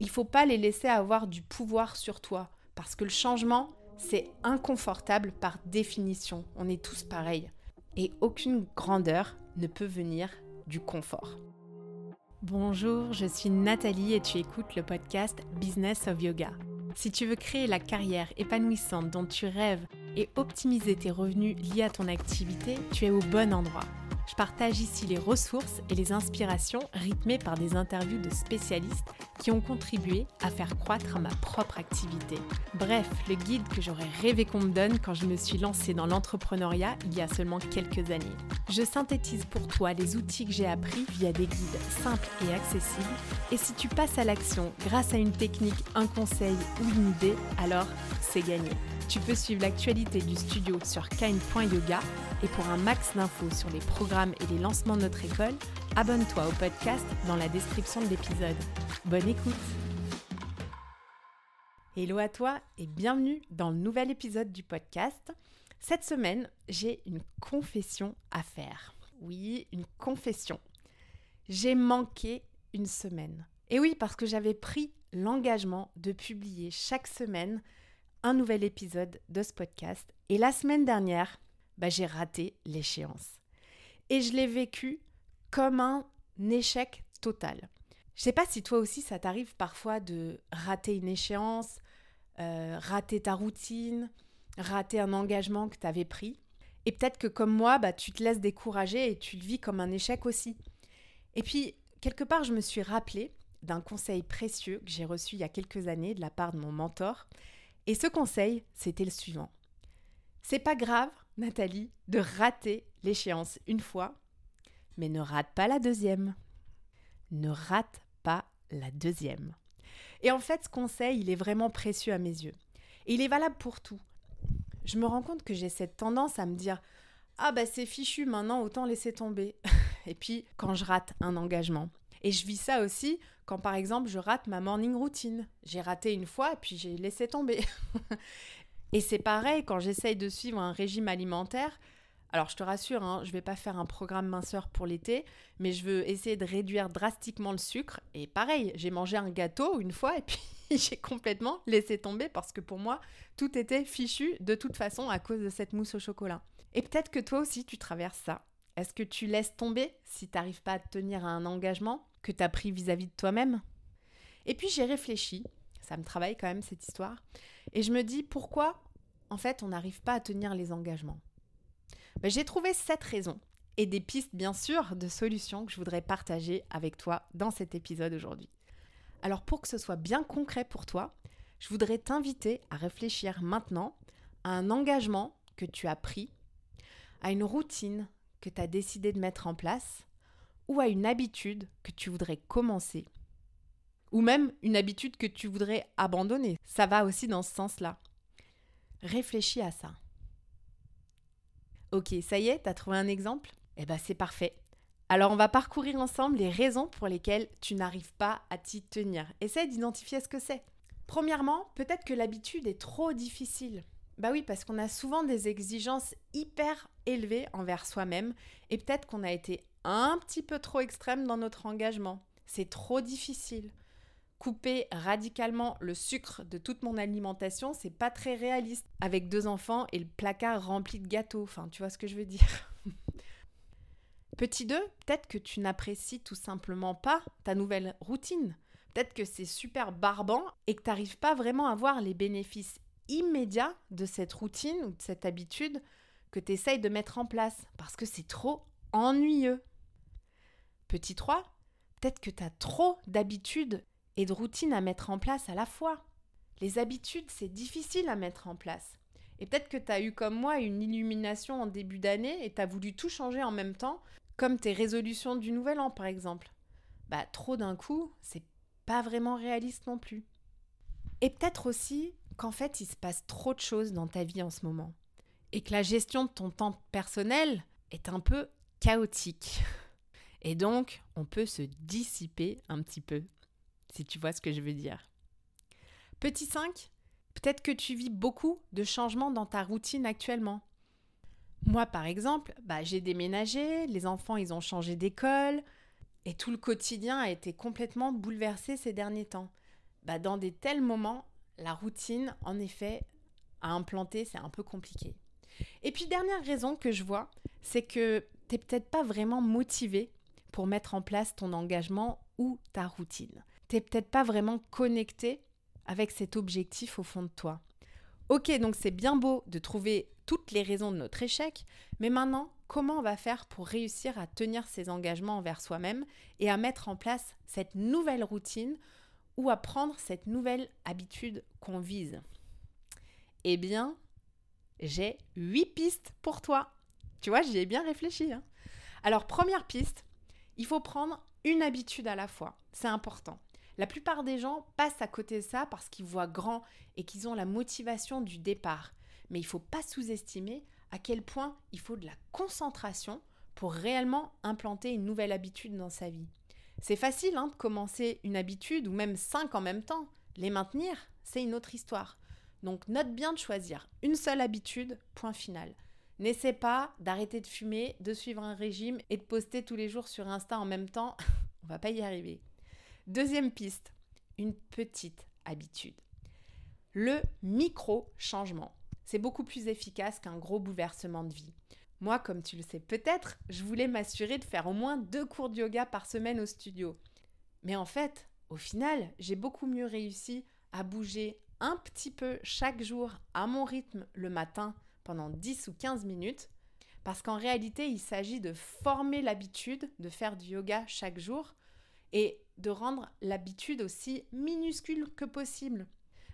il faut pas les laisser avoir du pouvoir sur toi. Parce que le changement, c'est inconfortable par définition. On est tous pareils. Et aucune grandeur ne peut venir du confort. Bonjour, je suis Nathalie et tu écoutes le podcast Business of Yoga. Si tu veux créer la carrière épanouissante dont tu rêves et optimiser tes revenus liés à ton activité, tu es au bon endroit. Je partage ici les ressources et les inspirations rythmées par des interviews de spécialistes qui ont contribué à faire croître ma propre activité. Bref, le guide que j'aurais rêvé qu'on me donne quand je me suis lancée dans l'entrepreneuriat il y a seulement quelques années. Je synthétise pour toi les outils que j'ai appris via des guides simples et accessibles. Et si tu passes à l'action grâce à une technique, un conseil ou une idée, alors c'est gagné. Tu peux suivre l'actualité du studio sur kind.yoga et pour un max d'infos sur les programmes et les lancements de notre école, abonne-toi au podcast dans la description de l'épisode. Bonne écoute Hello à toi et bienvenue dans le nouvel épisode du podcast. Cette semaine, j'ai une confession à faire. Oui, une confession. J'ai manqué une semaine. Et oui, parce que j'avais pris l'engagement de publier chaque semaine un nouvel épisode de ce podcast. Et la semaine dernière, bah, j'ai raté l'échéance. Et je l'ai vécu comme un échec total. Je sais pas si toi aussi ça t'arrive parfois de rater une échéance, euh, rater ta routine, rater un engagement que tu avais pris. Et peut-être que comme moi, bah, tu te laisses décourager et tu le vis comme un échec aussi. Et puis, quelque part, je me suis rappelé d'un conseil précieux que j'ai reçu il y a quelques années de la part de mon mentor et ce conseil, c'était le suivant. C'est pas grave, Nathalie, de rater l'échéance une fois, mais ne rate pas la deuxième. Ne rate la deuxième. Et en fait, ce conseil, il est vraiment précieux à mes yeux. Et il est valable pour tout. Je me rends compte que j'ai cette tendance à me dire Ah, bah c'est fichu, maintenant autant laisser tomber. Et puis, quand je rate un engagement, et je vis ça aussi quand par exemple je rate ma morning routine. J'ai raté une fois et puis j'ai laissé tomber. et c'est pareil quand j'essaye de suivre un régime alimentaire. Alors je te rassure, hein, je ne vais pas faire un programme minceur pour l'été, mais je veux essayer de réduire drastiquement le sucre. Et pareil, j'ai mangé un gâteau une fois et puis j'ai complètement laissé tomber parce que pour moi, tout était fichu de toute façon à cause de cette mousse au chocolat. Et peut-être que toi aussi, tu traverses ça. Est-ce que tu laisses tomber si tu n'arrives pas à tenir un engagement que tu as pris vis-à-vis de toi-même? Et puis j'ai réfléchi, ça me travaille quand même cette histoire, et je me dis pourquoi en fait on n'arrive pas à tenir les engagements? Ben, j'ai trouvé sept raisons et des pistes bien sûr de solutions que je voudrais partager avec toi dans cet épisode aujourd'hui. Alors pour que ce soit bien concret pour toi, je voudrais t'inviter à réfléchir maintenant à un engagement que tu as pris, à une routine que tu as décidé de mettre en place ou à une habitude que tu voudrais commencer ou même une habitude que tu voudrais abandonner. Ça va aussi dans ce sens-là. Réfléchis à ça. Ok, ça y est, t'as trouvé un exemple? Eh bien, c'est parfait. Alors, on va parcourir ensemble les raisons pour lesquelles tu n'arrives pas à t'y tenir. Essaie d'identifier ce que c'est. Premièrement, peut-être que l'habitude est trop difficile. Bah oui, parce qu'on a souvent des exigences hyper élevées envers soi-même et peut-être qu'on a été un petit peu trop extrême dans notre engagement. C'est trop difficile. Couper radicalement le sucre de toute mon alimentation, c'est pas très réaliste. Avec deux enfants et le placard rempli de gâteaux, enfin, tu vois ce que je veux dire. Petit 2, peut-être que tu n'apprécies tout simplement pas ta nouvelle routine. Peut-être que c'est super barbant et que tu n'arrives pas vraiment à voir les bénéfices immédiat de cette routine ou de cette habitude que tu essayes de mettre en place parce que c'est trop ennuyeux. Petit 3, peut-être que tu as trop d'habitudes et de routines à mettre en place à la fois. Les habitudes, c'est difficile à mettre en place. Et peut-être que tu as eu comme moi une illumination en début d'année et tu as voulu tout changer en même temps, comme tes résolutions du nouvel an par exemple. Bah trop d'un coup, c'est pas vraiment réaliste non plus. Et peut-être aussi qu'en fait, il se passe trop de choses dans ta vie en ce moment. Et que la gestion de ton temps personnel est un peu chaotique. Et donc, on peut se dissiper un petit peu, si tu vois ce que je veux dire. Petit 5, peut-être que tu vis beaucoup de changements dans ta routine actuellement. Moi, par exemple, bah, j'ai déménagé, les enfants, ils ont changé d'école, et tout le quotidien a été complètement bouleversé ces derniers temps. bah, dans des tels moments, la routine, en effet, à implanter, c'est un peu compliqué. Et puis, dernière raison que je vois, c'est que tu n'es peut-être pas vraiment motivé pour mettre en place ton engagement ou ta routine. Tu n'es peut-être pas vraiment connecté avec cet objectif au fond de toi. Ok, donc c'est bien beau de trouver toutes les raisons de notre échec, mais maintenant, comment on va faire pour réussir à tenir ses engagements envers soi-même et à mettre en place cette nouvelle routine ou à prendre cette nouvelle habitude qu'on vise? Eh bien, j'ai huit pistes pour toi. Tu vois, j'y ai bien réfléchi. Hein. Alors, première piste, il faut prendre une habitude à la fois. C'est important. La plupart des gens passent à côté de ça parce qu'ils voient grand et qu'ils ont la motivation du départ. Mais il ne faut pas sous-estimer à quel point il faut de la concentration pour réellement implanter une nouvelle habitude dans sa vie. C'est facile hein, de commencer une habitude ou même cinq en même temps. Les maintenir, c'est une autre histoire. Donc note bien de choisir une seule habitude, point final. N'essaie pas d'arrêter de fumer, de suivre un régime et de poster tous les jours sur Insta en même temps. On va pas y arriver. Deuxième piste, une petite habitude. Le micro-changement. C'est beaucoup plus efficace qu'un gros bouleversement de vie. Moi, comme tu le sais peut-être, je voulais m'assurer de faire au moins deux cours de yoga par semaine au studio. Mais en fait, au final, j'ai beaucoup mieux réussi à bouger un petit peu chaque jour à mon rythme le matin pendant 10 ou 15 minutes. Parce qu'en réalité, il s'agit de former l'habitude de faire du yoga chaque jour et de rendre l'habitude aussi minuscule que possible.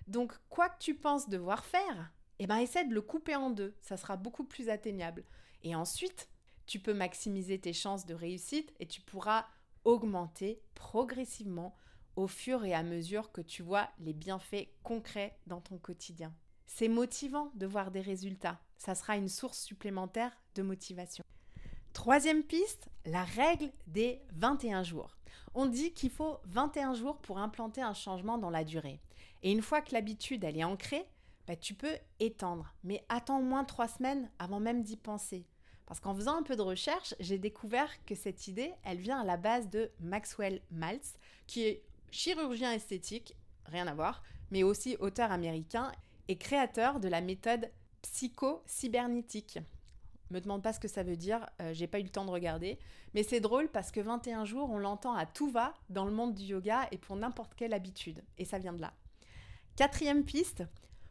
Donc, quoi que tu penses devoir faire, eh ben, essaie de le couper en deux, ça sera beaucoup plus atteignable. Et ensuite, tu peux maximiser tes chances de réussite et tu pourras augmenter progressivement au fur et à mesure que tu vois les bienfaits concrets dans ton quotidien. C'est motivant de voir des résultats, ça sera une source supplémentaire de motivation. Troisième piste, la règle des 21 jours. On dit qu'il faut 21 jours pour implanter un changement dans la durée. Et une fois que l'habitude est ancrée, bah, tu peux étendre. Mais attends au moins trois semaines avant même d'y penser. Parce qu'en faisant un peu de recherche, j'ai découvert que cette idée, elle vient à la base de Maxwell Maltz, qui est chirurgien esthétique, rien à voir, mais aussi auteur américain et créateur de la méthode psycho-cybernétique. Me demande pas ce que ça veut dire, euh, j'ai pas eu le temps de regarder. Mais c'est drôle parce que 21 jours, on l'entend à tout va dans le monde du yoga et pour n'importe quelle habitude. Et ça vient de là. Quatrième piste,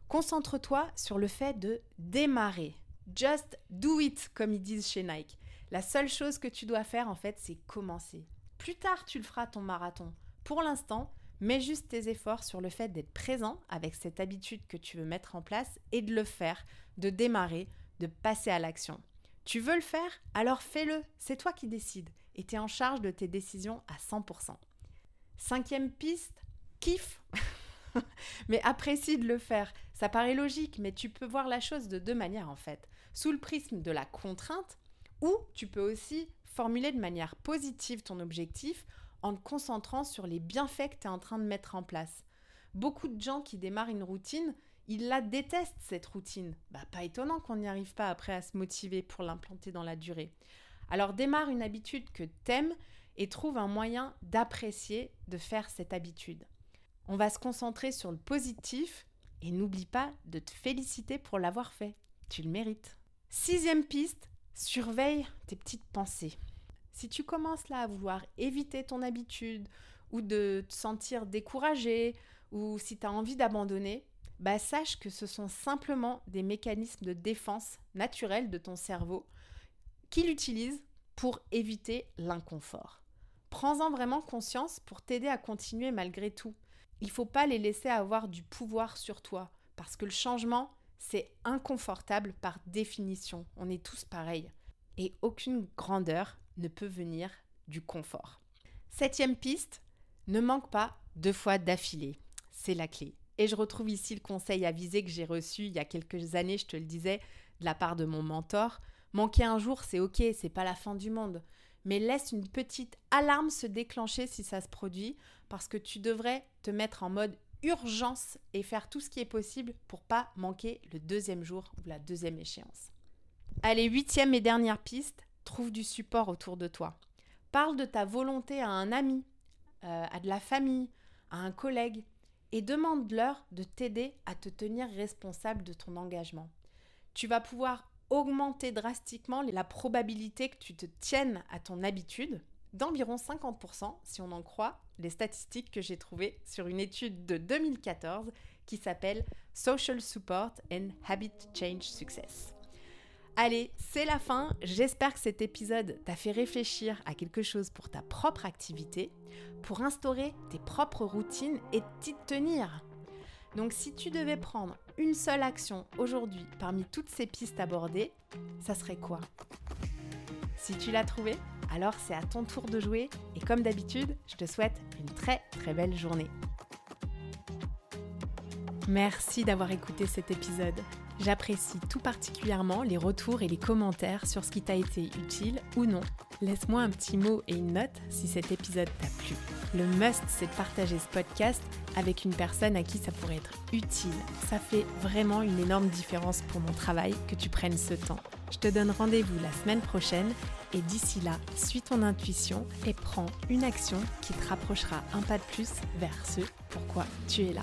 concentre-toi sur le fait de démarrer. Just do it, comme ils disent chez Nike. La seule chose que tu dois faire, en fait, c'est commencer. Plus tard, tu le feras ton marathon. Pour l'instant, mets juste tes efforts sur le fait d'être présent avec cette habitude que tu veux mettre en place et de le faire, de démarrer, de passer à l'action. Tu veux le faire Alors fais-le, c'est toi qui décides et tu es en charge de tes décisions à 100%. Cinquième piste, kiffe mais apprécie de le faire. Ça paraît logique, mais tu peux voir la chose de deux manières en fait. Sous le prisme de la contrainte, ou tu peux aussi formuler de manière positive ton objectif en te concentrant sur les bienfaits que tu es en train de mettre en place. Beaucoup de gens qui démarrent une routine, ils la détestent cette routine. Bah, pas étonnant qu'on n'y arrive pas après à se motiver pour l'implanter dans la durée. Alors démarre une habitude que t'aimes et trouve un moyen d'apprécier de faire cette habitude. On va se concentrer sur le positif et n'oublie pas de te féliciter pour l'avoir fait. Tu le mérites. Sixième piste, surveille tes petites pensées. Si tu commences là à vouloir éviter ton habitude ou de te sentir découragé ou si tu as envie d'abandonner, bah sache que ce sont simplement des mécanismes de défense naturels de ton cerveau qu'il utilise pour éviter l'inconfort. Prends-en vraiment conscience pour t'aider à continuer malgré tout. Il ne faut pas les laisser avoir du pouvoir sur toi parce que le changement, c'est inconfortable par définition. On est tous pareils. Et aucune grandeur ne peut venir du confort. Septième piste, ne manque pas deux fois d'affilée. C'est la clé. Et je retrouve ici le conseil avisé que j'ai reçu il y a quelques années, je te le disais, de la part de mon mentor. Manquer un jour, c'est ok, c'est pas la fin du monde. Mais laisse une petite alarme se déclencher si ça se produit, parce que tu devrais te mettre en mode urgence et faire tout ce qui est possible pour pas manquer le deuxième jour ou la deuxième échéance. Allez, huitième et dernière piste, trouve du support autour de toi. Parle de ta volonté à un ami, euh, à de la famille, à un collègue et demande-leur de t'aider à te tenir responsable de ton engagement. Tu vas pouvoir augmenter drastiquement la probabilité que tu te tiennes à ton habitude d'environ 50% si on en croit les statistiques que j'ai trouvées sur une étude de 2014 qui s'appelle Social Support and Habit Change Success. Allez, c'est la fin. J'espère que cet épisode t'a fait réfléchir à quelque chose pour ta propre activité, pour instaurer tes propres routines et t'y tenir. Donc si tu devais prendre une seule action aujourd'hui parmi toutes ces pistes abordées, ça serait quoi? Si tu l'as trouvé, alors c'est à ton tour de jouer et comme d'habitude, je te souhaite une très très belle journée. Merci d'avoir écouté cet épisode. J'apprécie tout particulièrement les retours et les commentaires sur ce qui t'a été utile ou non. Laisse-moi un petit mot et une note si cet épisode t'a plu. Le must, c'est de partager ce podcast avec une personne à qui ça pourrait être utile. Ça fait vraiment une énorme différence pour mon travail que tu prennes ce temps. Je te donne rendez-vous la semaine prochaine et d'ici là, suis ton intuition et prends une action qui te rapprochera un pas de plus vers ce pourquoi tu es là.